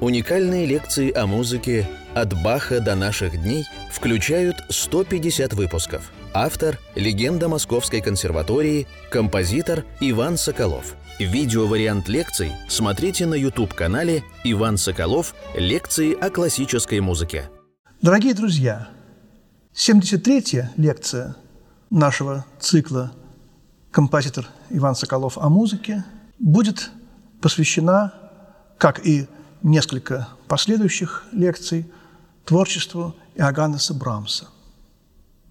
Уникальные лекции о музыке «От Баха до наших дней» включают 150 выпусков. Автор – легенда Московской консерватории, композитор Иван Соколов. Видеовариант лекций смотрите на YouTube-канале «Иван Соколов. Лекции о классической музыке». Дорогие друзья, 73-я лекция нашего цикла «Композитор Иван Соколов о музыке» будет посвящена, как и несколько последующих лекций творчеству Иоганнеса Брамса,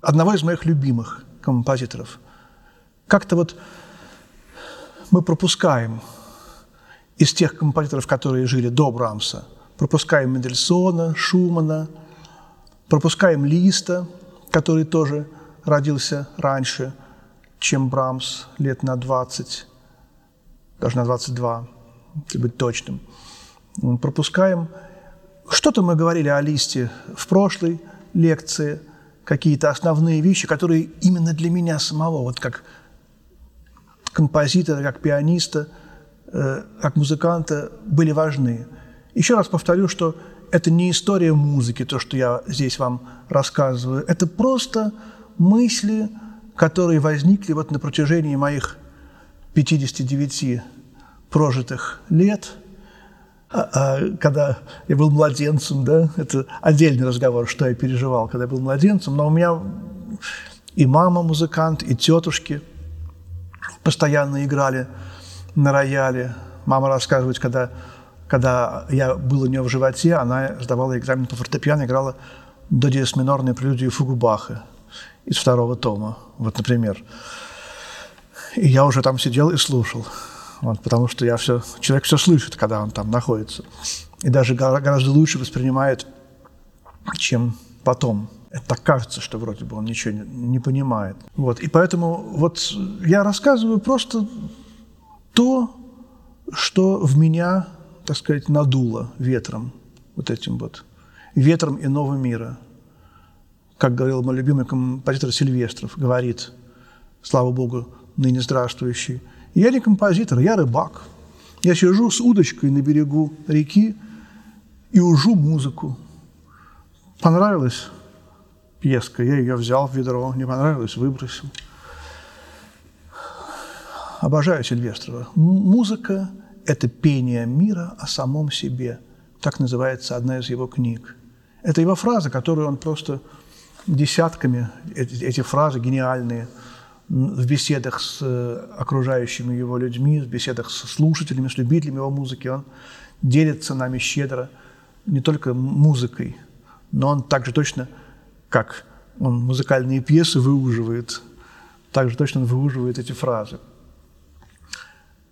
одного из моих любимых композиторов. Как-то вот мы пропускаем из тех композиторов, которые жили до Брамса, пропускаем Мендельсона, Шумана, пропускаем Листа, который тоже родился раньше, чем Брамс, лет на 20, даже на 22, если быть точным – пропускаем. Что-то мы говорили о листе в прошлой лекции, какие-то основные вещи, которые именно для меня самого, вот как композитора, как пианиста, э, как музыканта, были важны. Еще раз повторю, что это не история музыки, то, что я здесь вам рассказываю. Это просто мысли, которые возникли вот на протяжении моих 59 прожитых лет – когда я был младенцем, да, это отдельный разговор, что я переживал, когда я был младенцем, но у меня и мама музыкант, и тетушки постоянно играли на рояле. Мама рассказывает, когда, когда я был у нее в животе, она сдавала экзамен по фортепиано, играла до диез минорной прелюдию фугу Баха из второго тома, вот, например. И я уже там сидел и слушал вот, потому что я все, человек все слышит, когда он там находится. И даже гораздо лучше воспринимает, чем потом. Это так кажется, что вроде бы он ничего не, не понимает. Вот. И поэтому вот я рассказываю просто то, что в меня, так сказать, надуло ветром, вот этим вот, ветром иного мира. Как говорил мой любимый композитор Сильвестров, говорит, слава Богу, ныне здравствующий – я не композитор, я рыбак. Я сижу с удочкой на берегу реки и ужу музыку. Понравилась пьеска, я ее взял в ведро, не понравилось, выбросил. Обожаю Сильвестрова. Музыка – это пение мира о самом себе. Так называется одна из его книг. Это его фраза, которую он просто десятками, эти, эти фразы гениальные – в беседах с э, окружающими его людьми, в беседах с слушателями, с любителями его музыки, он делится нами щедро не только музыкой, но он также точно, как он музыкальные пьесы выуживает, также точно он выуживает эти фразы.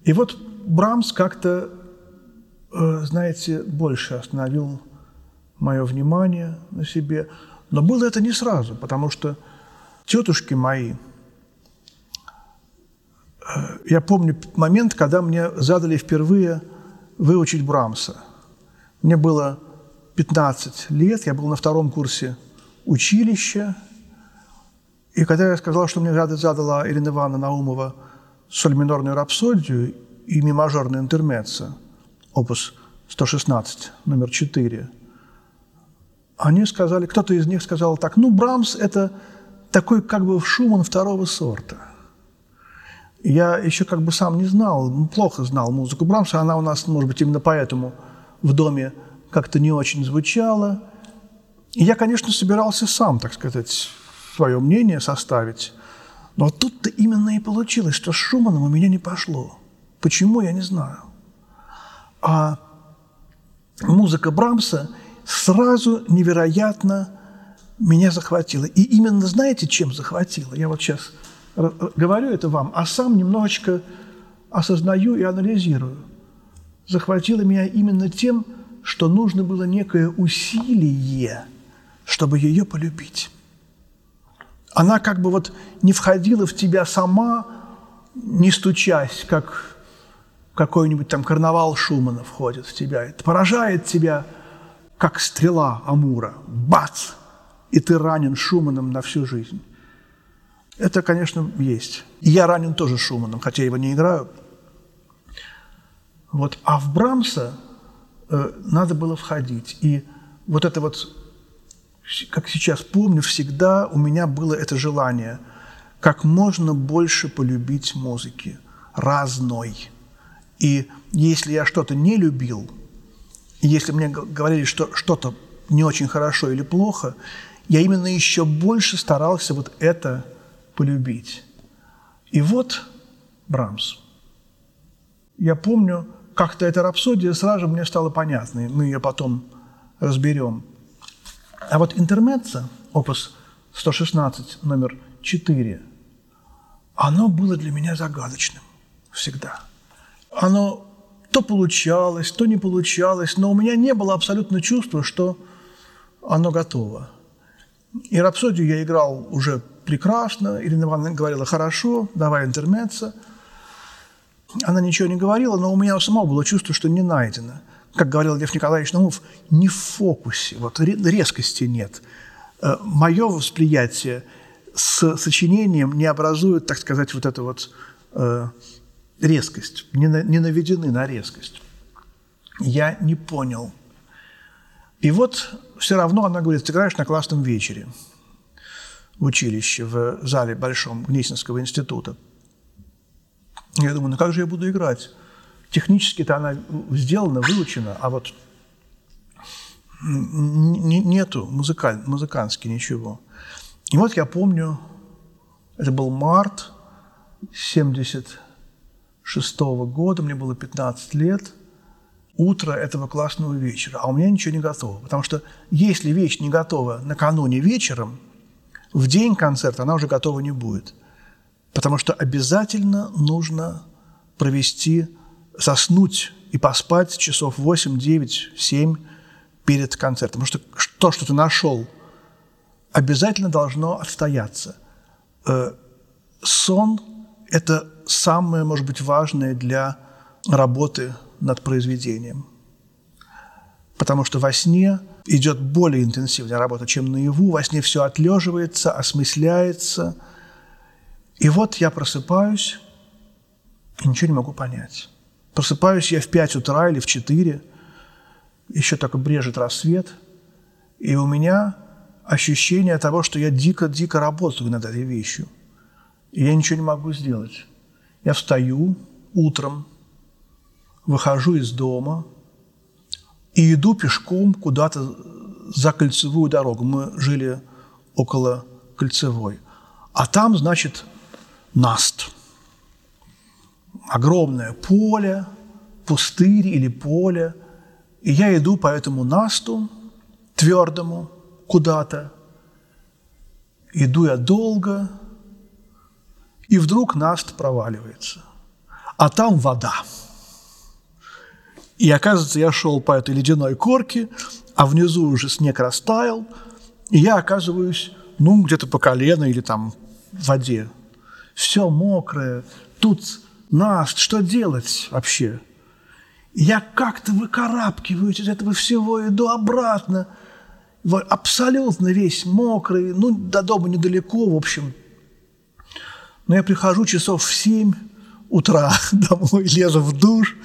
И вот Брамс как-то, э, знаете, больше остановил мое внимание на себе. Но было это не сразу, потому что тетушки мои – я помню момент, когда мне задали впервые выучить Брамса. Мне было 15 лет, я был на втором курсе училища, и когда я сказал, что мне задала Ирина Ивановна Наумова соль минорную рапсодию и ми мажорный интермеццо, опус 116, номер 4, они сказали, кто-то из них сказал так, ну, Брамс – это такой как бы Шуман второго сорта – я еще как бы сам не знал, плохо знал музыку Брамса. Она у нас, может быть, именно поэтому в доме как-то не очень звучала. И я, конечно, собирался сам, так сказать, свое мнение составить. Но тут-то именно и получилось, что с Шуманом у меня не пошло. Почему, я не знаю. А музыка Брамса сразу невероятно меня захватила. И именно знаете, чем захватила? Я вот сейчас говорю это вам, а сам немножечко осознаю и анализирую. Захватило меня именно тем, что нужно было некое усилие, чтобы ее полюбить. Она как бы вот не входила в тебя сама, не стучась, как какой-нибудь там карнавал Шумана входит в тебя. Это поражает тебя, как стрела Амура. Бац! И ты ранен Шуманом на всю жизнь. Это, конечно, есть. И я ранен тоже Шуманом, хотя я его не играю. Вот. А в Брамса э, надо было входить. И вот это вот, как сейчас помню, всегда у меня было это желание как можно больше полюбить музыки, разной. И если я что-то не любил, если мне говорили, что что-то не очень хорошо или плохо, я именно еще больше старался вот это полюбить. И вот Брамс. Я помню, как-то эта рапсодия сразу же мне стала понятной. Мы ее потом разберем. А вот интермеца, опус 116, номер 4, оно было для меня загадочным всегда. Оно то получалось, то не получалось, но у меня не было абсолютно чувства, что оно готово. И рапсодию я играл уже прекрасно. Ирина Ивановна говорила, хорошо, давай интермеца. Она ничего не говорила, но у меня у самого было чувство, что не найдено. Как говорил Лев Николаевич Наумов, не в фокусе, вот резкости нет. Э, Мое восприятие с сочинением не образует, так сказать, вот эту вот э, резкость, не, на, не наведены на резкость. Я не понял. И вот все равно она говорит, ты играешь на классном вечере училище, в зале большом Гнесинского института. Я думаю, ну как же я буду играть? Технически-то она сделана, выучена, а вот нету музыкаль, музыкантски ничего. И вот я помню, это был март 76 -го года, мне было 15 лет, утро этого классного вечера, а у меня ничего не готово. Потому что если вещь не готова накануне вечером, в день концерта она уже готова не будет. Потому что обязательно нужно провести, соснуть и поспать часов 8, 9, 7 перед концертом. Потому что то, что ты нашел, обязательно должно отстояться. Э, сон – это самое, может быть, важное для работы над произведением. Потому что во сне идет более интенсивная работа, чем наяву. Во сне все отлеживается, осмысляется. И вот я просыпаюсь и ничего не могу понять. Просыпаюсь я в 5 утра или в 4, еще только брежет рассвет, и у меня ощущение того, что я дико-дико работаю над этой вещью. И я ничего не могу сделать. Я встаю утром, выхожу из дома и иду пешком куда-то за кольцевую дорогу. Мы жили около кольцевой. А там, значит, Наст. Огромное поле, пустырь или поле. И я иду по этому Насту, твердому, куда-то. Иду я долго, и вдруг Наст проваливается. А там вода. И оказывается, я шел по этой ледяной корке, а внизу уже снег растаял, и я оказываюсь, ну, где-то по колено или там в воде. Все мокрое, тут нас, что делать вообще? Я как-то выкарабкиваюсь из этого всего, иду обратно, абсолютно весь мокрый, ну, до дома недалеко, в общем. Но я прихожу часов в семь утра домой, лезу в душ,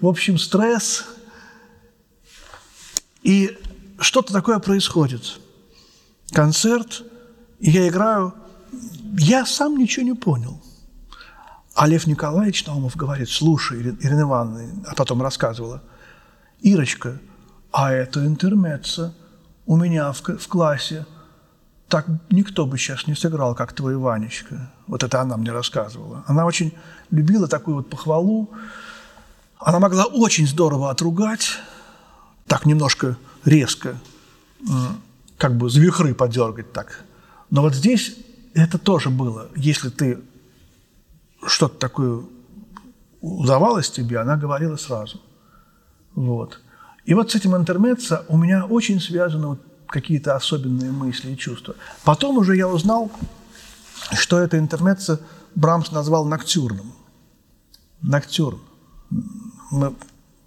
в общем, стресс. И что-то такое происходит. Концерт, и я играю, я сам ничего не понял. А Лев Николаевич Наумов говорит, слушай, Ирина Ивановна, а потом рассказывала, Ирочка, а это интермеца у меня в, в классе. Так никто бы сейчас не сыграл, как твой Ванечка. Вот это она мне рассказывала. Она очень любила такую вот похвалу. Она могла очень здорово отругать, так немножко резко, как бы за вихры подергать так. Но вот здесь это тоже было. Если ты что-то такое удавалось тебе, она говорила сразу. Вот. И вот с этим интермеццо у меня очень связаны вот какие-то особенные мысли и чувства. Потом уже я узнал, что это интермеццо Брамс назвал ноктюрным. Ноктюрн мы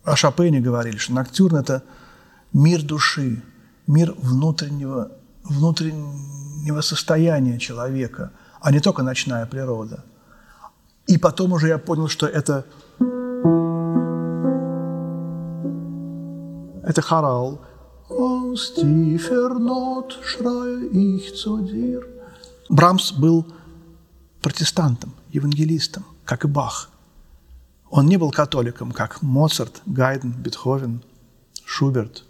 о Шопене говорили, что ноктюрн – это мир души, мир внутреннего, внутреннего состояния человека, а не только ночная природа. И потом уже я понял, что это Это хорал. «Aus tiefer Not schreie ich zu dir». Брамс был протестантом, евангелистом, как и Бах. Он не был католиком, как Моцарт, Гайден, Бетховен, Шуберт,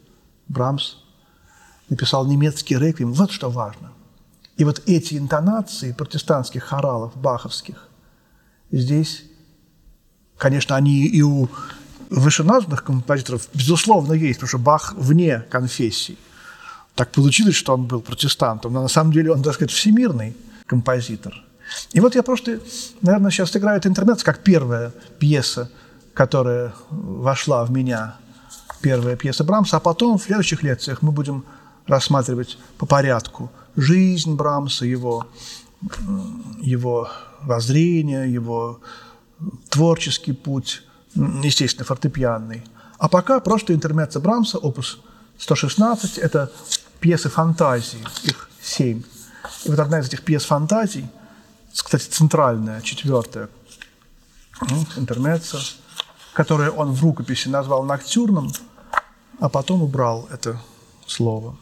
Брамс. Написал немецкий реквием. Вот что важно. И вот эти интонации протестантских хоралов, баховских, здесь, конечно, они и у вышеназванных композиторов, безусловно, есть, потому что Бах вне конфессий. Так получилось, что он был протестантом, но на самом деле он, так сказать, всемирный композитор – и вот я просто, наверное, сейчас играю интернет как первая пьеса, которая вошла в меня, первая пьеса Брамса, а потом в следующих лекциях мы будем рассматривать по порядку жизнь Брамса, его, его воззрение, его творческий путь, естественно, фортепианный. А пока просто интермеца Брамса, опус 116, это пьесы фантазии, их семь. И вот одна из этих пьес фантазий – кстати, центральная, четвертая интермеца, которое он в рукописи назвал ноктюрным, а потом убрал это слово.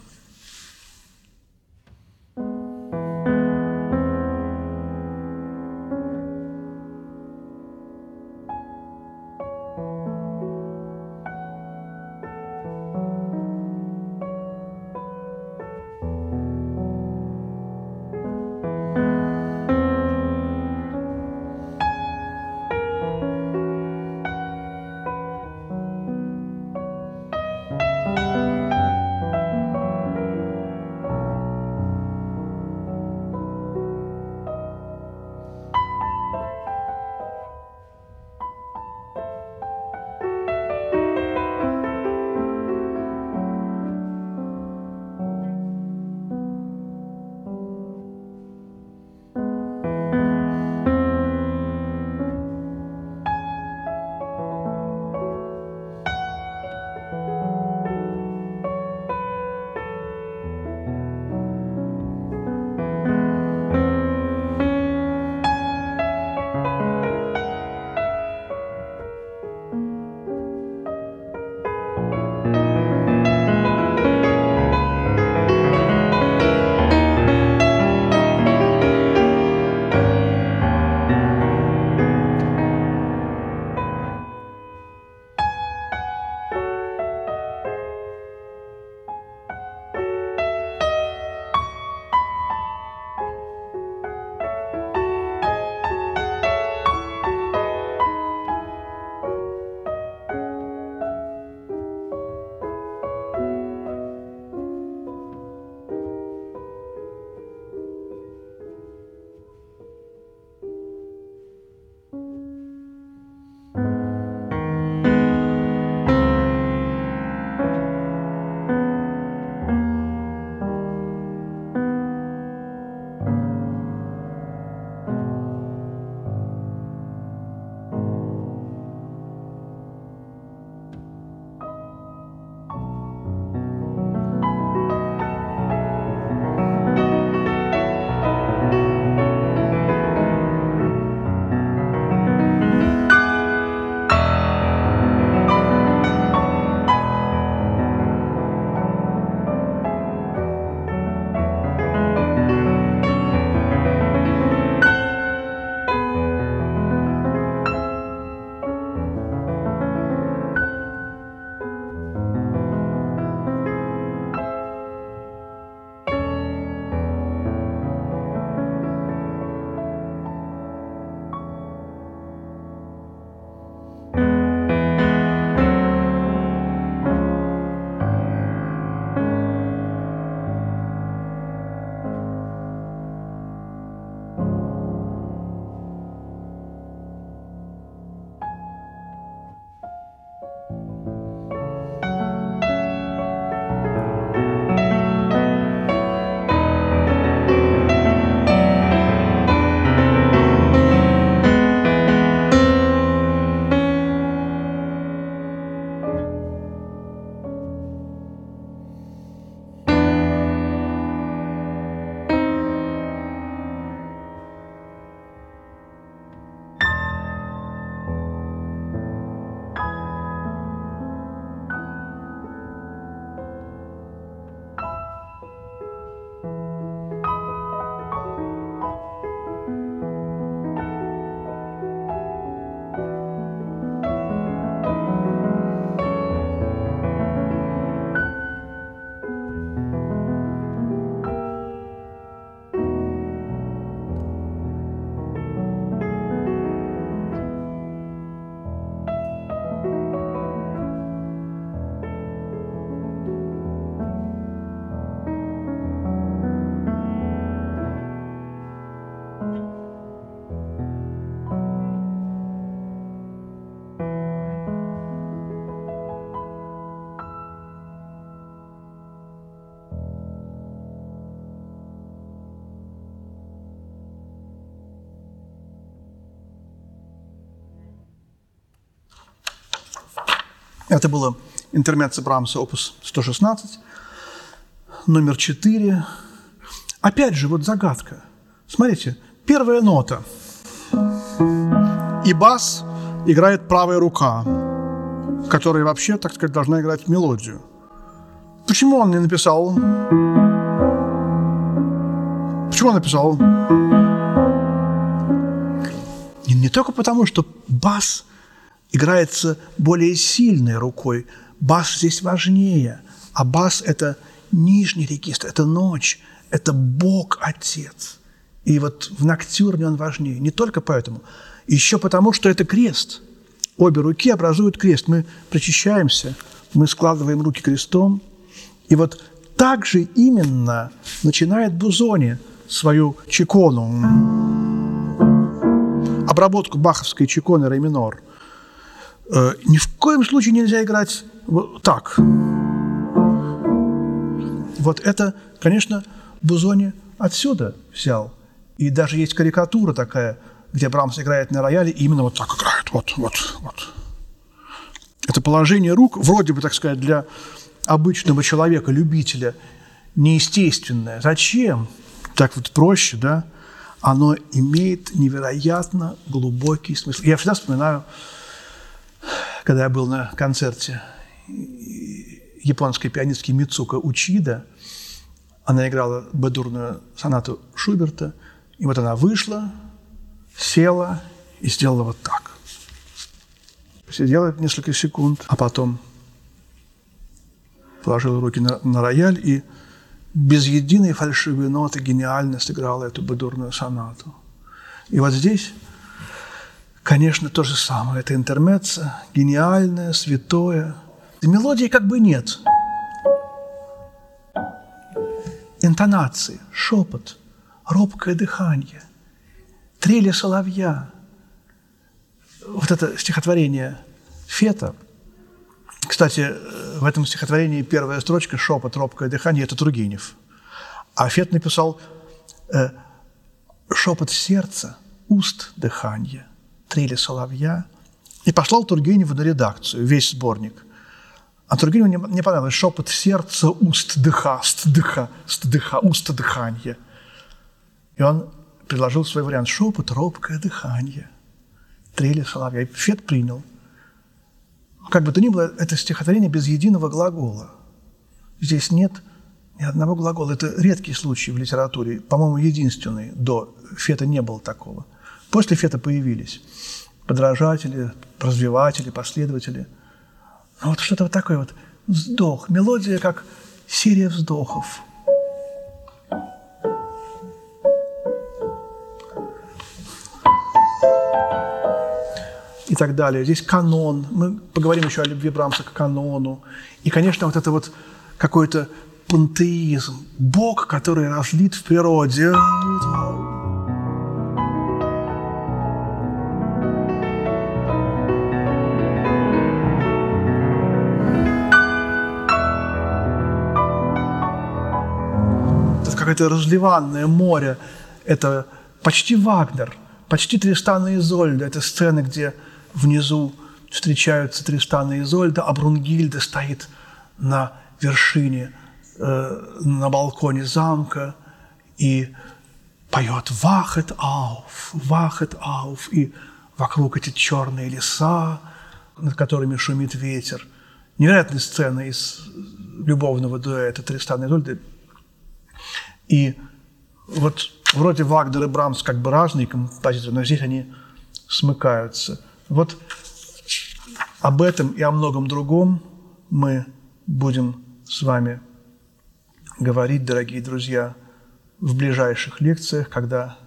Это было интермеццо Брамса, опус 116, номер 4. Опять же, вот загадка. Смотрите, первая нота. И бас играет правая рука, которая вообще, так сказать, должна играть мелодию. Почему он не написал? Почему он написал? И не только потому, что бас играется более сильной рукой, бас здесь важнее, а бас – это нижний регистр, это ночь, это Бог Отец. И вот в ноктюрне он важнее. Не только поэтому, еще потому, что это крест. Обе руки образуют крест. Мы причащаемся, мы складываем руки крестом. И вот так же именно начинает Бузони свою чекону обработку баховской чеконы ре минор, ни в коем случае нельзя играть вот так. Вот это, конечно, Бузони отсюда взял. И даже есть карикатура такая, где Брамс играет на рояле, и именно вот так играет. Вот, вот, вот. Это положение рук, вроде бы, так сказать, для обычного человека, любителя, неестественное. Зачем? Так вот проще, да? оно имеет невероятно глубокий смысл. Я всегда вспоминаю, когда я был на концерте японской пианистки Мицука Учида, она играла бадурную сонату Шуберта, и вот она вышла, села и сделала вот так. Сидела несколько секунд, а потом положила руки на, на рояль и без единой фальшивой ноты гениально сыграла эту бадурную сонату. И вот здесь, конечно, то же самое. Это интермеца, гениальное, святое. И мелодии как бы нет. Интонации, шепот, робкое дыхание, трели соловья. Вот это стихотворение Фета – кстати, в этом стихотворении первая строчка «Шепот, робкое дыхание» – это Тургенев. А Фет написал э, «Шепот сердца, уст дыхание, трели соловья» и послал Тургеневу на редакцию весь сборник. А Тургеневу не, не понравилось «Шепот сердца, уст дыха, ст дыха, ст дыха, уст дыхание». И он предложил свой вариант «Шепот, робкое дыхание, трели соловья». И Фет принял – как бы то ни было, это стихотворение без единого глагола. Здесь нет ни одного глагола. Это редкий случай в литературе, по-моему, единственный. До Фета не было такого. После Фета появились подражатели, развиватели, последователи. Но вот что-то вот такое вот вздох, мелодия как серия вздохов – и так далее. Здесь канон. Мы поговорим еще о любви Брамса к канону. И, конечно, вот это вот какой-то пантеизм. Бог, который разлит в природе. Это разливанное море. Это почти Вагнер, почти Тристан и Изольда. Это сцены, где внизу встречаются Тристан и Изольда, а Брунгильда стоит на вершине, э, на балконе замка и поет «Вахет ауф, вахет ауф», и вокруг эти черные леса, над которыми шумит ветер. Невероятная сцена из любовного дуэта Тристана и Изольды. И вот вроде Вагнер и Брамс как бы разные композиторы, но здесь они смыкаются – вот об этом и о многом другом мы будем с вами говорить, дорогие друзья, в ближайших лекциях, когда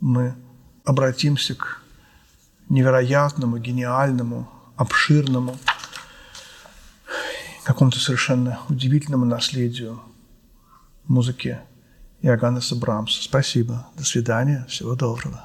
мы обратимся к невероятному, гениальному, обширному, какому-то совершенно удивительному наследию музыки Иоганнеса Брамса. Спасибо. До свидания. Всего доброго.